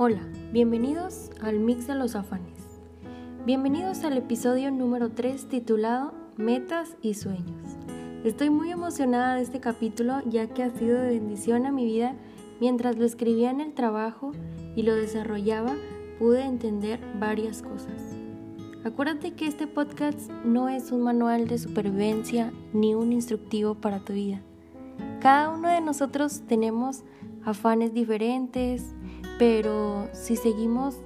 Hola, bienvenidos al Mix de los Afanes. Bienvenidos al episodio número 3 titulado Metas y Sueños. Estoy muy emocionada de este capítulo ya que ha sido de bendición a mi vida mientras lo escribía en el trabajo y lo desarrollaba pude entender varias cosas. Acuérdate que este podcast no es un manual de supervivencia ni un instructivo para tu vida. Cada uno de nosotros tenemos afanes diferentes, pero si seguimos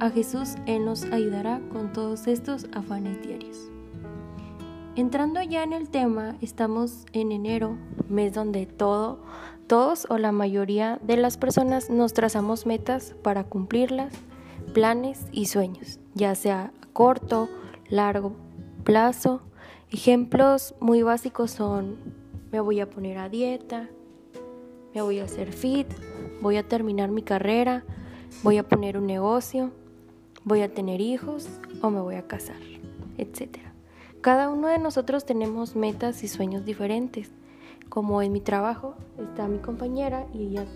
a Jesús, Él nos ayudará con todos estos afanes diarios. Entrando ya en el tema, estamos en enero, mes donde todo, todos o la mayoría de las personas nos trazamos metas para cumplirlas, planes y sueños, ya sea a corto, largo plazo. Ejemplos muy básicos son me voy a poner a dieta, me voy a hacer fit, voy a terminar mi carrera, voy a poner un negocio, voy a tener hijos o me voy a casar, etc. Cada uno de nosotros tenemos metas y sueños diferentes. Como en mi trabajo está mi compañera y ella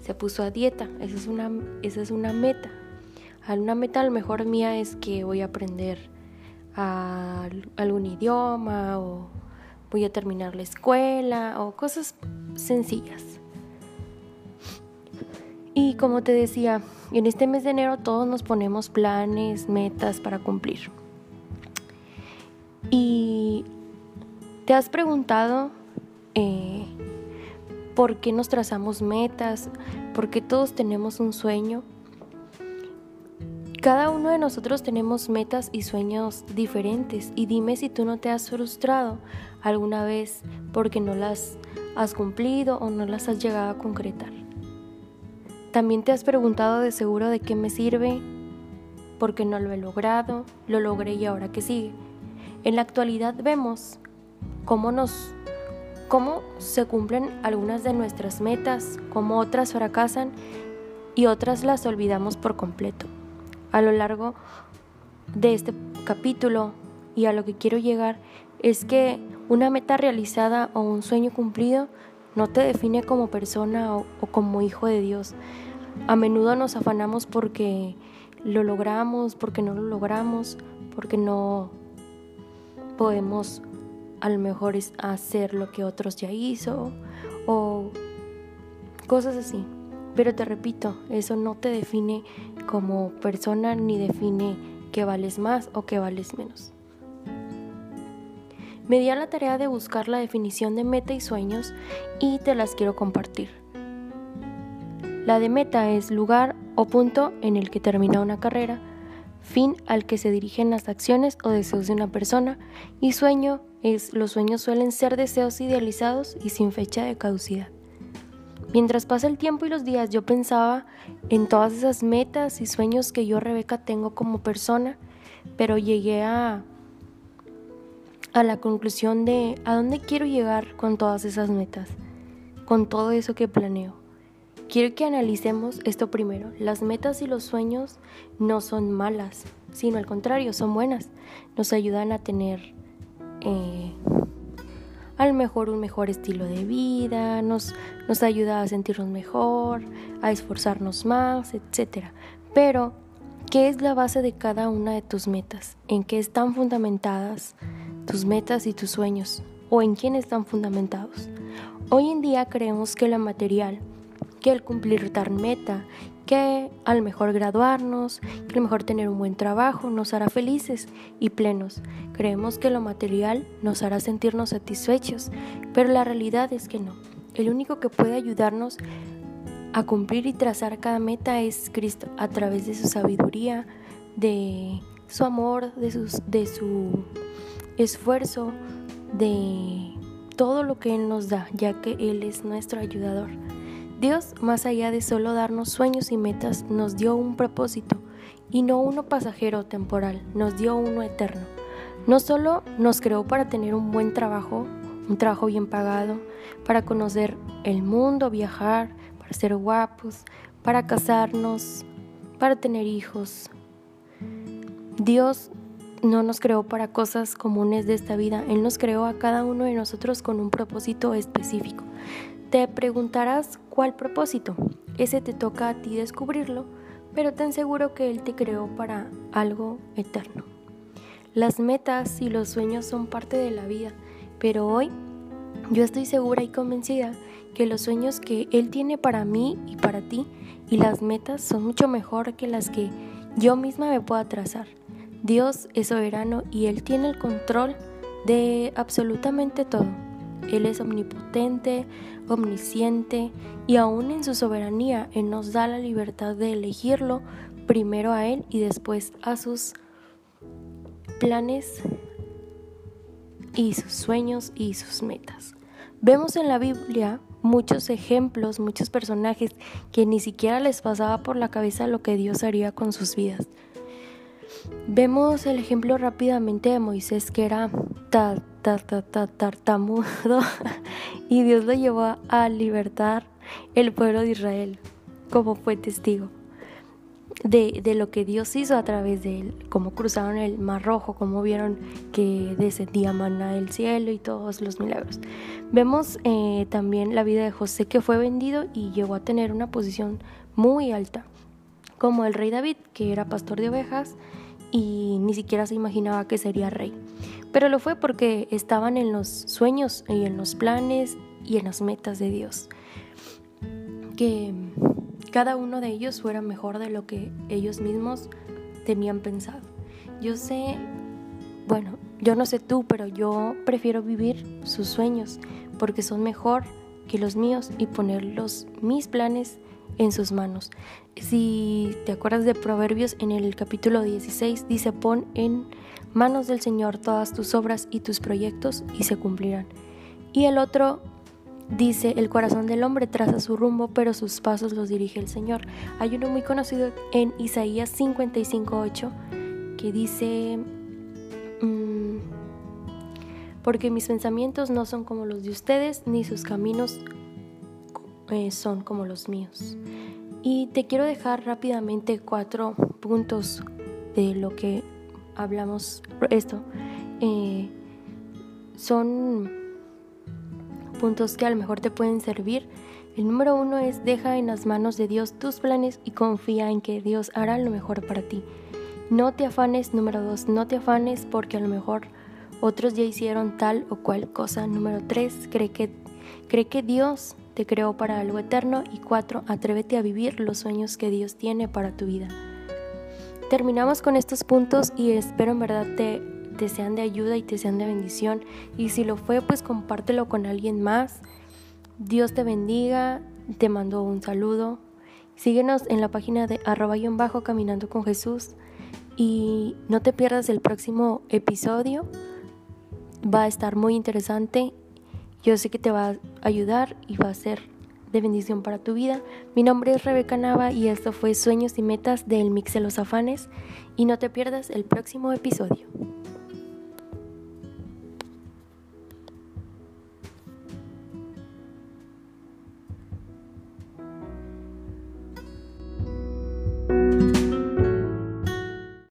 se puso a dieta. Esa es una, esa es una meta. Una meta a lo mejor mía es que voy a aprender algún idioma o voy a terminar la escuela o cosas sencillas. Y como te decía, en este mes de enero todos nos ponemos planes, metas para cumplir. Y te has preguntado eh, por qué nos trazamos metas, por qué todos tenemos un sueño. Cada uno de nosotros tenemos metas y sueños diferentes y dime si tú no te has frustrado alguna vez porque no las has cumplido o no las has llegado a concretar. También te has preguntado de seguro de qué me sirve, porque no lo he logrado, lo logré y ahora qué sigue. En la actualidad vemos cómo nos cómo se cumplen algunas de nuestras metas, cómo otras fracasan y otras las olvidamos por completo. A lo largo de este capítulo y a lo que quiero llegar es que una meta realizada o un sueño cumplido no te define como persona o, como hijo de Dios. A menudo nos afanamos porque lo logramos, porque no lo logramos, porque no podemos a lo mejor hacer lo que otros ya hizo o cosas así. Pero te repito, eso no te define como persona ni define que vales más o que vales menos. Me di a la tarea de buscar la definición de meta y sueños y te las quiero compartir. La de meta es lugar o punto en el que termina una carrera, fin al que se dirigen las acciones o deseos de una persona y sueño es los sueños suelen ser deseos idealizados y sin fecha de caducidad. Mientras pasa el tiempo y los días yo pensaba en todas esas metas y sueños que yo Rebeca tengo como persona, pero llegué a a la conclusión de a dónde quiero llegar con todas esas metas, con todo eso que planeo. Quiero que analicemos esto primero. Las metas y los sueños no son malas, sino al contrario, son buenas. Nos ayudan a tener eh, a lo mejor un mejor estilo de vida, nos, nos ayuda a sentirnos mejor, a esforzarnos más, etc. Pero, ¿qué es la base de cada una de tus metas? ¿En qué están fundamentadas? tus metas y tus sueños o en quién están fundamentados. Hoy en día creemos que lo material, que el cumplir tal meta, que al mejor graduarnos, que al mejor tener un buen trabajo nos hará felices y plenos. Creemos que lo material nos hará sentirnos satisfechos, pero la realidad es que no. El único que puede ayudarnos a cumplir y trazar cada meta es Cristo, a través de su sabiduría, de su amor, de, sus, de su esfuerzo, de todo lo que Él nos da, ya que Él es nuestro ayudador. Dios, más allá de solo darnos sueños y metas, nos dio un propósito, y no uno pasajero o temporal, nos dio uno eterno. No solo nos creó para tener un buen trabajo, un trabajo bien pagado, para conocer el mundo, viajar, para ser guapos, para casarnos, para tener hijos. Dios no nos creó para cosas comunes de esta vida, Él nos creó a cada uno de nosotros con un propósito específico. Te preguntarás cuál propósito. Ese te toca a ti descubrirlo, pero ten seguro que Él te creó para algo eterno. Las metas y los sueños son parte de la vida, pero hoy yo estoy segura y convencida que los sueños que Él tiene para mí y para ti y las metas son mucho mejor que las que yo misma me pueda trazar. Dios es soberano y Él tiene el control de absolutamente todo. Él es omnipotente, omnisciente y aún en su soberanía Él nos da la libertad de elegirlo primero a Él y después a sus planes y sus sueños y sus metas. Vemos en la Biblia muchos ejemplos, muchos personajes que ni siquiera les pasaba por la cabeza lo que Dios haría con sus vidas. Vemos el ejemplo rápidamente de Moisés que era tartamudo y Dios lo llevó a libertar el pueblo de Israel como fue testigo de, lo que Dios hizo a través de él, cómo cruzaron el Mar Rojo, cómo vieron que descendía maná del cielo y todos los milagros. Vemos eh, también la vida de José que fue vendido y llegó a tener una posición muy alta, como el rey David, que era pastor de ovejas y ni siquiera se imaginaba que sería rey. Pero lo fue porque estaban en los sueños y en los planes y en las metas de Dios. Que cada uno de ellos fuera mejor de lo que ellos mismos tenían pensado. Yo sé, bueno, yo no sé tú, pero yo prefiero vivir sus sueños porque son mejor que los míos y poner los, mis planes en sus manos. Si te acuerdas de Proverbios en el capítulo 16, dice, pon en manos del Señor todas tus obras y tus proyectos y se cumplirán. Y el otro Dice, el corazón del hombre traza su rumbo, pero sus pasos los dirige el Señor. Hay uno muy conocido en Isaías 55.8 que dice, mm, porque mis pensamientos no son como los de ustedes, ni sus caminos eh, son como los míos. Y te quiero dejar rápidamente cuatro puntos de lo que hablamos. Esto eh, son puntos que a lo mejor te pueden servir. El número uno es deja en las manos de Dios tus planes y confía en que Dios hará lo mejor para ti. No te afanes, número dos, no te afanes porque a lo mejor otros ya hicieron tal o cual cosa. Número tres, cree que, cree que Dios te creó para algo eterno. Y cuatro, atrévete a vivir los sueños que Dios tiene para tu vida. Terminamos con estos puntos y espero en verdad te te sean de ayuda y te sean de bendición. Y si lo fue, pues compártelo con alguien más. Dios te bendiga, te mando un saludo. Síguenos en la página de arroba y bajo caminando con Jesús. Y no te pierdas el próximo episodio. Va a estar muy interesante. Yo sé que te va a ayudar y va a ser de bendición para tu vida. Mi nombre es Rebeca Nava y esto fue Sueños y Metas del Mix de los Afanes. Y no te pierdas el próximo episodio.